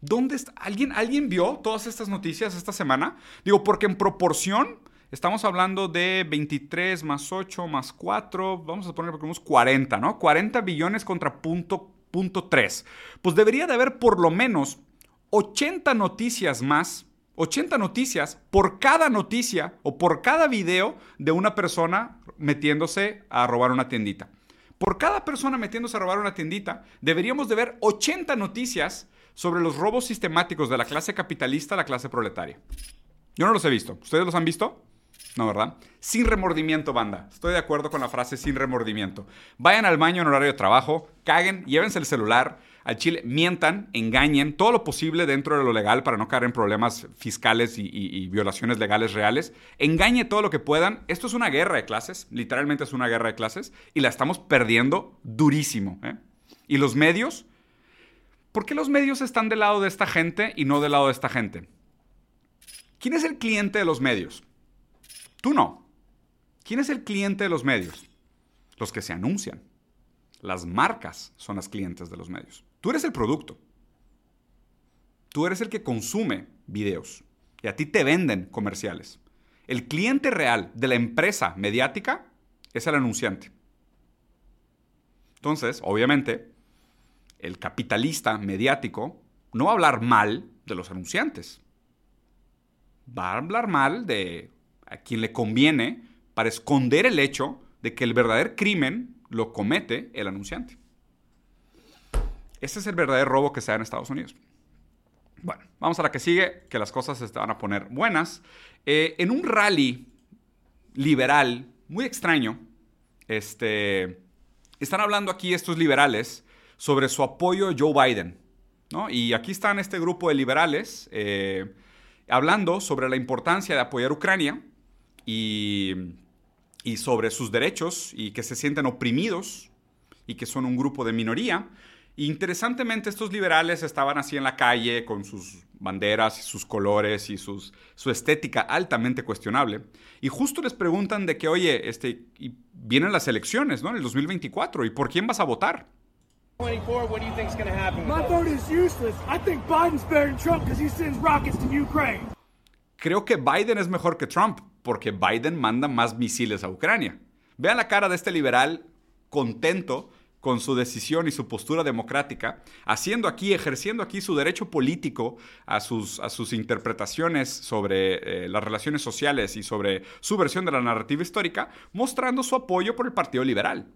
¿Dónde? ¿Alguien, ¿Alguien vio todas estas noticias esta semana? Digo, porque en proporción Estamos hablando de 23 más 8 más 4, vamos a poner unos 40, ¿no? 40 billones contra punto, punto 3. Pues debería de haber por lo menos 80 noticias más, 80 noticias por cada noticia o por cada video de una persona metiéndose a robar una tiendita. Por cada persona metiéndose a robar una tiendita, deberíamos de ver 80 noticias sobre los robos sistemáticos de la clase capitalista a la clase proletaria. Yo no los he visto. ¿Ustedes los han visto? No, ¿verdad? Sin remordimiento, banda. Estoy de acuerdo con la frase sin remordimiento. Vayan al baño en horario de trabajo, caguen, llévense el celular, al chile, mientan, engañen, todo lo posible dentro de lo legal para no caer en problemas fiscales y, violaciones legales reales. Engañe todo lo que puedan. Esto es una guerra de clases, literalmente es una guerra de clases, y la estamos perdiendo durísimo. ¿eh? Y los medios, ¿por qué los medios están del lado de esta gente y no del lado de esta gente? ¿Quién es el cliente de los medios? Tú no. ¿Quién es el cliente de los medios? Los que se anuncian. Las marcas son las clientes de los medios. Tú eres el producto. Tú eres el que consume videos. Y a ti te venden comerciales. El cliente real de la empresa mediática es el anunciante. Entonces, obviamente, el capitalista mediático no va a hablar mal de los anunciantes. Va a hablar mal de a quien le conviene para esconder el hecho de que el verdadero crimen lo comete el anunciante. Ese es el verdadero robo que se da en Estados Unidos. Bueno, vamos a la que sigue, que las cosas se van a poner buenas. Eh, en un rally liberal muy extraño, este, están hablando aquí estos liberales sobre su apoyo a Joe Biden. ¿no? Y aquí están este grupo de liberales eh, hablando sobre la importancia de apoyar Ucrania y, y sobre sus derechos y que se sienten oprimidos y que son un grupo de minoría. Interesantemente, estos liberales estaban así en la calle con sus banderas y sus colores y sus, su estética altamente cuestionable. Y justo les preguntan de que, oye, este, y vienen las elecciones, ¿no? En el 2024, ¿y por quién vas a votar? 24, what do you think's going to happen? with My that? vote is useless. I think Biden's better than Trump because he sends rockets to Ukraine. Creo que Biden es mejor que Trump, porque Biden manda más misiles a Ucrania. Vean la cara de este liberal contento con su decisión y su postura democrática, haciendo aquí, ejerciendo aquí su derecho político a sus, interpretaciones sobre eh, las relaciones sociales y sobre su versión de la narrativa histórica, mostrando su apoyo por el Partido Liberal.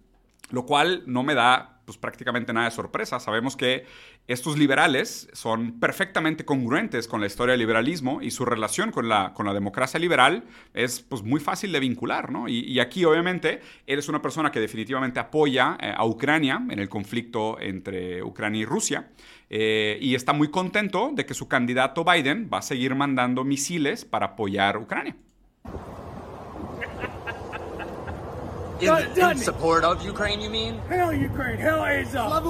Lo cual no me da pues, prácticamente nada de sorpresa. Sabemos que estos liberales son perfectamente congruentes con la historia del liberalismo y su relación con la, con la democracia liberal es pues, muy fácil de vincular. ¿no? Y, aquí, obviamente, él es una persona que definitivamente apoya eh, a Ucrania en el conflicto entre Ucrania y Rusia. eh, y está muy contento de que su candidato Biden va a seguir mandando misiles para apoyar a Ucrania. In, support of Ukraine, you mean? Hell Ukraine. Hell up.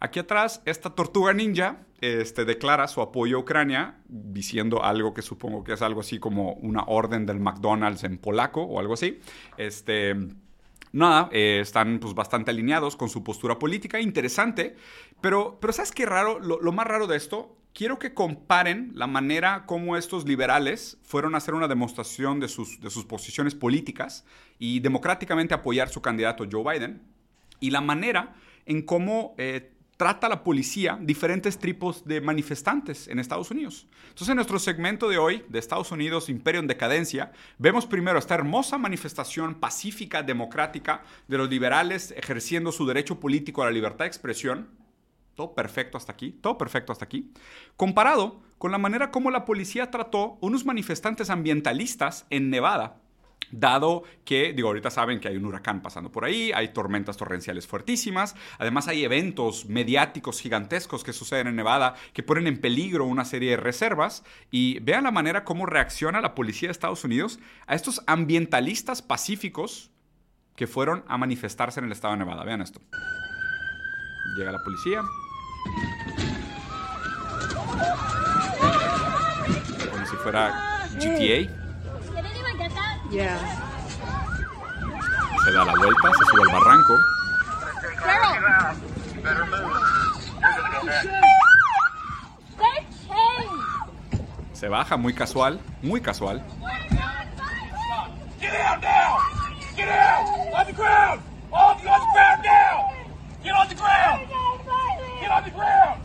Aquí atrás, esta tortuga ninja este, declara su apoyo a Ucrania diciendo algo que supongo que es algo así como una orden del McDonald's en polaco o algo así. Este, nada, eh, están pues bastante alineados con su postura política, interesante, pero, pero ¿sabes qué raro? Lo, lo más raro de esto, quiero que comparen la manera como estos liberales fueron a hacer una demostración de sus, de sus posiciones políticas y democráticamente apoyar su candidato Joe Biden y la manera en cómo eh, trata la policía diferentes tipos de manifestantes en Estados Unidos. Entonces, en nuestro segmento de hoy, de Estados Unidos, Imperio en Decadencia, vemos primero esta hermosa manifestación pacífica, democrática de los liberales ejerciendo su derecho político a la libertad de expresión. Todo perfecto hasta aquí, todo perfecto hasta aquí. Comparado con la manera como la policía trató unos manifestantes ambientalistas en Nevada Dado que, digo, ahorita saben que hay un huracán pasando por ahí, hay tormentas torrenciales fuertísimas, además hay eventos mediáticos gigantescos que suceden en Nevada que ponen en peligro una serie de reservas y vean la manera cómo reacciona la policía de Estados Unidos a estos ambientalistas pacíficos que fueron a manifestarse en el estado de Nevada. Vean esto. Llega la policía. Como si fuera GTA. Se da la vuelta, se sube al barranco. Se baja muy casual, muy casual. Get on the ground now! Get on the ground! The ground!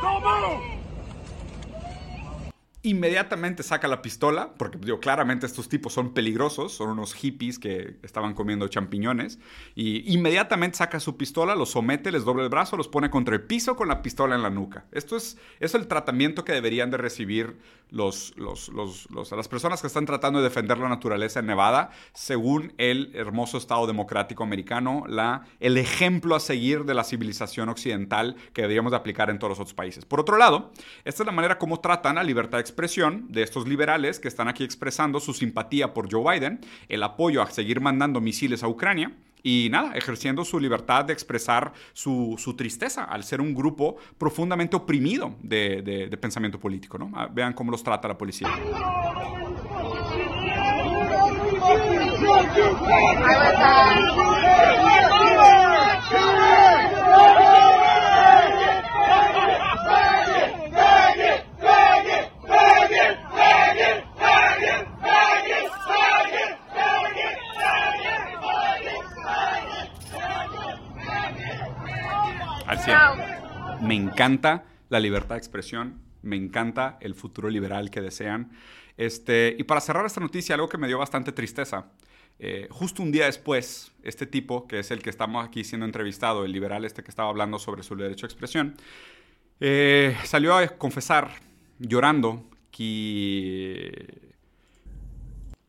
Don't move! Inmediatamente saca la pistola, porque digo, claramente estos tipos son peligrosos, son unos hippies que estaban comiendo champiñones, y inmediatamente saca su pistola, los somete, les doble el brazo, los pone contra el piso con la pistola en la nuca. Esto es, es el tratamiento que deberían de recibir los, los- los- las personas que están tratando de defender la naturaleza en Nevada, según el hermoso Estado democrático americano, la, el ejemplo a seguir de la civilización occidental que deberíamos de aplicar en todos los otros países. Por otro lado, esta es la manera como tratan la libertad de expresión de estos liberales que están aquí expresando su simpatía por Joe Biden, el apoyo a seguir mandando misiles a Ucrania y nada, ejerciendo su libertad de expresar su, su tristeza al ser un grupo profundamente oprimido de, de- de pensamiento político. ¿no? Ah, Vean cómo los trata la policía. 100. Me encanta la libertad de expresión, me encanta el futuro liberal que desean. Este, y para cerrar esta noticia, algo que me dio bastante tristeza. Eh, justo un día después, este tipo, que es el que estamos aquí siendo entrevistado, el liberal este que estaba hablando sobre su derecho a expresión, eh, salió a confesar, llorando, que,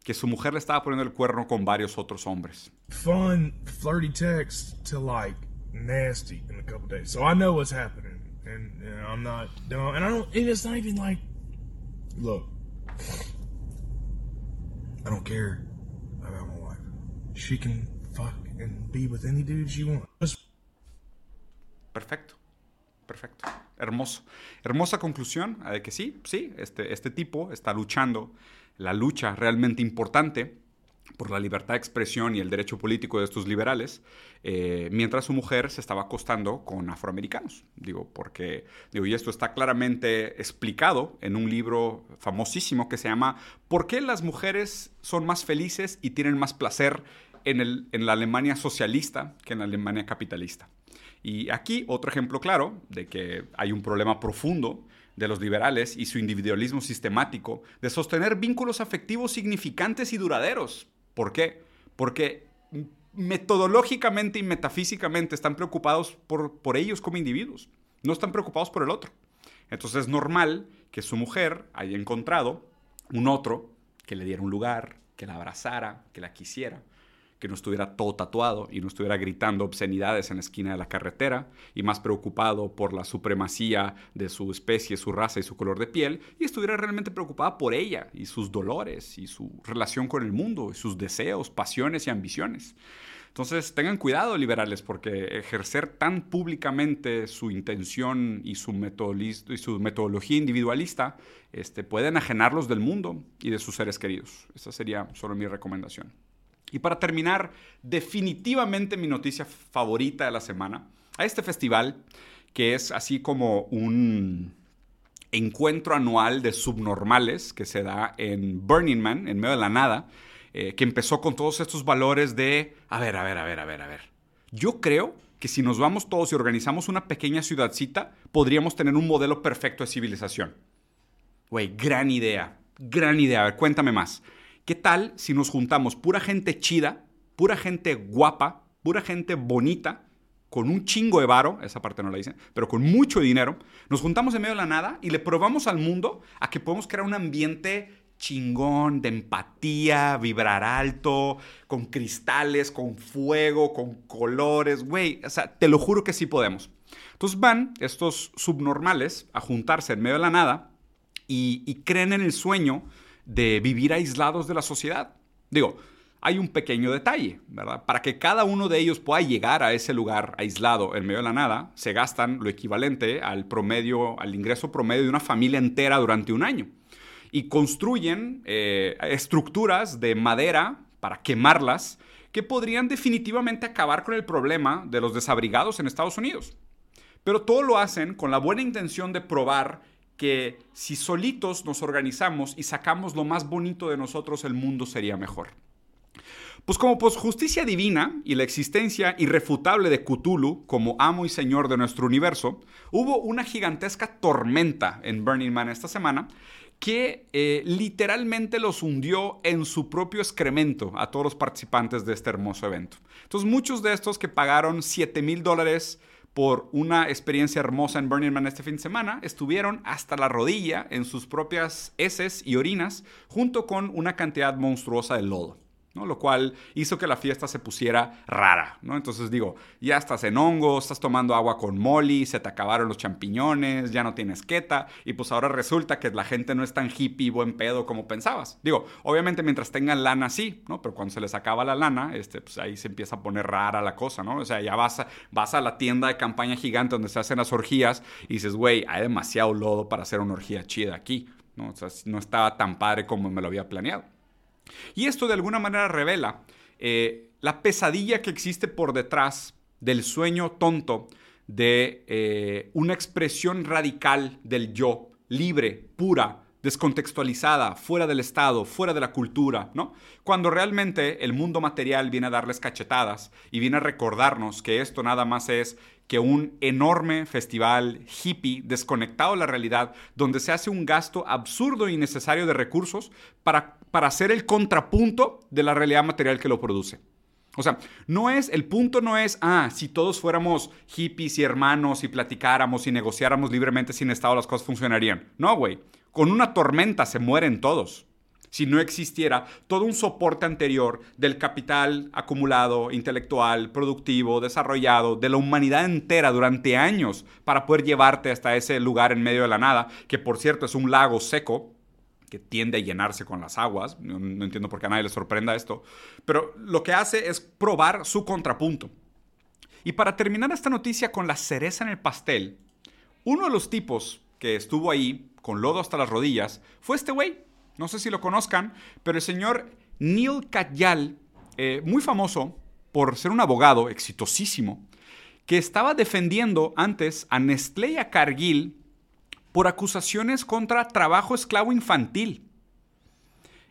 que su mujer le estaba poniendo el cuerno con varios otros hombres. fun, flirty text to like nasty in a couple days. So I know what's happening, and, and I'm not dumb. And I don't. And it's not even like, look, I don't care about my wife. She can fuck and be with any dude she wants. Perfecto, perfecto. Hermoso. Hermosa conclusión de que sí, sí, este, este tipo está luchando la lucha realmente importante por la libertad de expresión y el derecho político de estos liberales, eh, mientras su mujer se estaba acostando con afroamericanos. Digo, porque, y esto está claramente explicado en un libro famosísimo que se llama ¿Por qué las mujeres son más felices y tienen más placer en, el, en la Alemania socialista que en la Alemania capitalista? Y aquí otro ejemplo claro de que hay un problema profundo de los liberales y su individualismo sistemático de sostener vínculos afectivos significantes y duraderos. ¿Por qué? Porque metodológicamente y metafísicamente están preocupados por, por ellos como individuos, no están preocupados por el otro. Entonces es normal que su mujer haya encontrado un otro que le diera un lugar, que la abrazara, que la quisiera, que no estuviera todo tatuado y no estuviera gritando obscenidades en la esquina de la carretera y más preocupado por la supremacía de su especie, su raza y su color de piel y estuviera realmente preocupada por ella y sus dolores y su relación con el mundo y sus deseos, pasiones y ambiciones. Entonces tengan cuidado liberales porque ejercer tan públicamente su intención y su, y su metodología individualista este, puede enajenarlos del mundo y de sus seres queridos. Esa sería solo mi recomendación. Y para terminar, definitivamente mi noticia favorita de la semana, a este festival que es así como un encuentro anual de subnormales que se da en Burning Man, en medio de la nada, eh, que empezó con todos estos valores de, a ver, a ver, a ver, a ver, a ver. Yo creo que si nos vamos todos y organizamos una pequeña ciudadcita, podríamos tener un modelo perfecto de civilización. Güey, gran idea, gran idea. A ver, cuéntame más. ¿Qué tal si nos juntamos pura gente chida, pura gente guapa, pura gente bonita, con un chingo de varo, esa parte no la dicen, pero con mucho dinero, nos juntamos en medio de la nada y le probamos al mundo a que podemos crear un ambiente chingón, de empatía, vibrar alto, con cristales, con fuego, con colores, güey, o sea, te lo juro que sí podemos. Entonces van estos subnormales a juntarse en medio de la nada y, y creen en el sueño de vivir aislados de la sociedad. Digo, hay un pequeño detalle, ¿verdad? Para que cada uno de ellos pueda llegar a ese lugar aislado en medio de la nada, se gastan lo equivalente al promedio, al ingreso promedio de una familia entera durante un año. Y construyen eh, estructuras de madera para quemarlas que podrían definitivamente acabar con el problema de los desabrigados en Estados Unidos. Pero todo lo hacen con la buena intención de probar que si solitos nos organizamos y sacamos lo más bonito de nosotros, el mundo sería mejor. Pues como pues justicia divina y la existencia irrefutable de Cthulhu como amo y señor de nuestro universo, hubo una gigantesca tormenta en Burning Man esta semana que eh, literalmente los hundió en su propio excremento a todos los participantes de este hermoso evento. Entonces muchos de estos que pagaron 7 mil dólares por una experiencia hermosa en Burning Man este fin de semana, estuvieron hasta la rodilla en sus propias heces y orinas, junto con una cantidad monstruosa de lodo. ¿No? Lo cual hizo que la fiesta se pusiera rara, ¿no? Entonces digo, ya estás en hongo, estás tomando agua con molly, se te acabaron los champiñones, ya no tienes queta, y pues ahora resulta que la gente no es tan hippie buen pedo como pensabas. Digo, obviamente mientras tengan lana sí, ¿no? Pero cuando se les acaba la lana, este, pues ahí se empieza a poner rara la cosa, ¿no? O sea, ya vas a, vas a la tienda de campaña gigante donde se hacen las orgías y dices, güey, hay demasiado lodo para hacer una orgía chida aquí, ¿no? O sea, no estaba tan padre como me lo había planeado. Y esto de alguna manera revela eh, la pesadilla que existe por detrás del sueño tonto de eh, una expresión radical del yo, libre, pura, descontextualizada, fuera del Estado, fuera de la cultura, ¿no? Cuando realmente el mundo material viene a darles cachetadas y viene a recordarnos que esto nada más es que un enorme festival hippie desconectado de la realidad, donde se hace un gasto absurdo e innecesario de recursos para, para hacer el contrapunto de la realidad material que lo produce. O sea, no es, el punto no es, ah, si todos fuéramos hippies y hermanos y platicáramos y negociáramos libremente sin Estado, las cosas funcionarían. No, güey. Con una tormenta se mueren todos. Si no existiera todo un soporte anterior del capital acumulado, intelectual, productivo, desarrollado, de la humanidad entera durante años para poder llevarte hasta ese lugar en medio de la nada, que por cierto es un lago seco, tiende a llenarse con las aguas. No, no, entiendo por qué a nadie le sorprenda esto. Pero lo que hace es probar su contrapunto. Y para terminar esta noticia con la cereza en el pastel, uno de los tipos que estuvo ahí con lodo hasta las rodillas fue este güey. No sé si lo conozcan, pero el señor Neil Katyal, eh, muy famoso por ser un abogado exitosísimo, que estaba defendiendo antes a Nestlé y a Cargill por acusaciones contra trabajo esclavo infantil.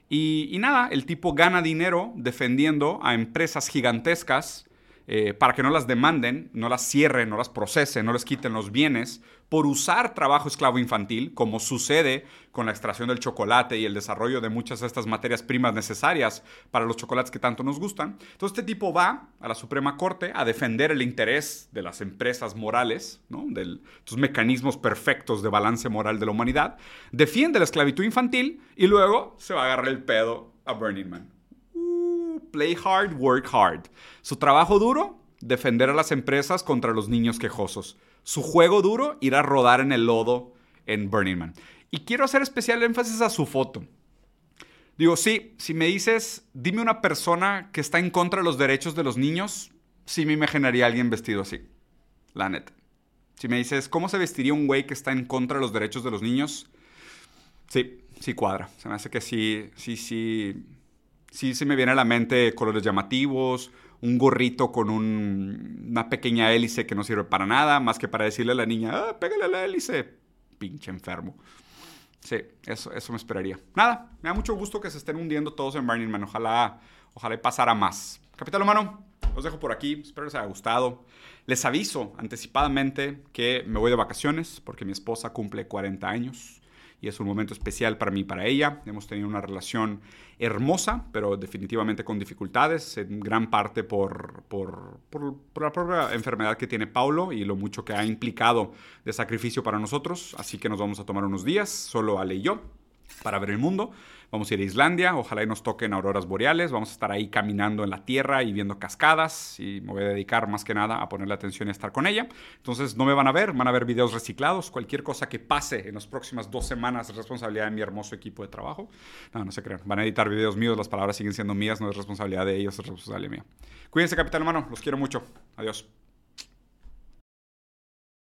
Y, y, nada, el tipo gana dinero defendiendo a empresas gigantescas eh, para que no las demanden, no las cierren, no las procesen, no les quiten los bienes por usar trabajo esclavo infantil, como sucede con la extracción del chocolate y el desarrollo de muchas de estas materias primas necesarias para los chocolates que tanto nos gustan. Entonces este tipo va a la Suprema Corte a defender el interés de las empresas morales, ¿no? de estos mecanismos perfectos de balance moral de la humanidad, defiende la esclavitud infantil y luego se va a agarrar el pedo a Burning Man play hard, work hard. Su trabajo duro, defender a las empresas contra los niños quejosos. Su juego duro, ir a rodar en el lodo en Burning Man. Y quiero hacer especial énfasis a su foto. Digo, sí, si me dices, dime una persona que está en contra de los derechos de los niños, sí me imaginaría a alguien vestido así. La neta. Si me dices, ¿cómo se vestiría un güey que está en contra de los derechos de los niños? Sí, sí cuadra. Se me hace que sí, sí, sí, sí se me viene a la mente colores llamativos, un gorrito con un, una pequeña hélice que no sirve para nada, más que para decirle a la niña, ah, pégale la hélice, pinche enfermo. Sí, eso, eso me esperaría. Nada, me da mucho gusto que se estén hundiendo todos en Burning Man. Ojalá, ojalá pasara más. Capital Humano, los dejo por aquí. Espero les haya gustado. Les aviso anticipadamente que me voy de vacaciones porque mi esposa cumple 40 años y es un momento especial para mí para ella. Hemos tenido una relación hermosa, pero definitivamente con dificultades, en gran parte por, por, por, por, la propia enfermedad que tiene Paulo y lo mucho que ha implicado de sacrificio para nosotros. Así que nos vamos a tomar unos días, solo Ale y yo, para ver el mundo. Vamos a ir a Islandia, ojalá y nos toquen auroras boreales, vamos a estar ahí caminando en la tierra y viendo cascadas y me voy a dedicar más que nada a ponerle atención y a estar con ella. Entonces no me van a ver, van a ver videos reciclados, cualquier cosa que pase en las próximas dos semanas es responsabilidad de mi hermoso equipo de trabajo. No, no se crean, van a editar videos míos, las palabras siguen siendo mías, no es responsabilidad de ellos, es responsabilidad mía. Cuídense, capitán hermano, los quiero mucho. Adiós.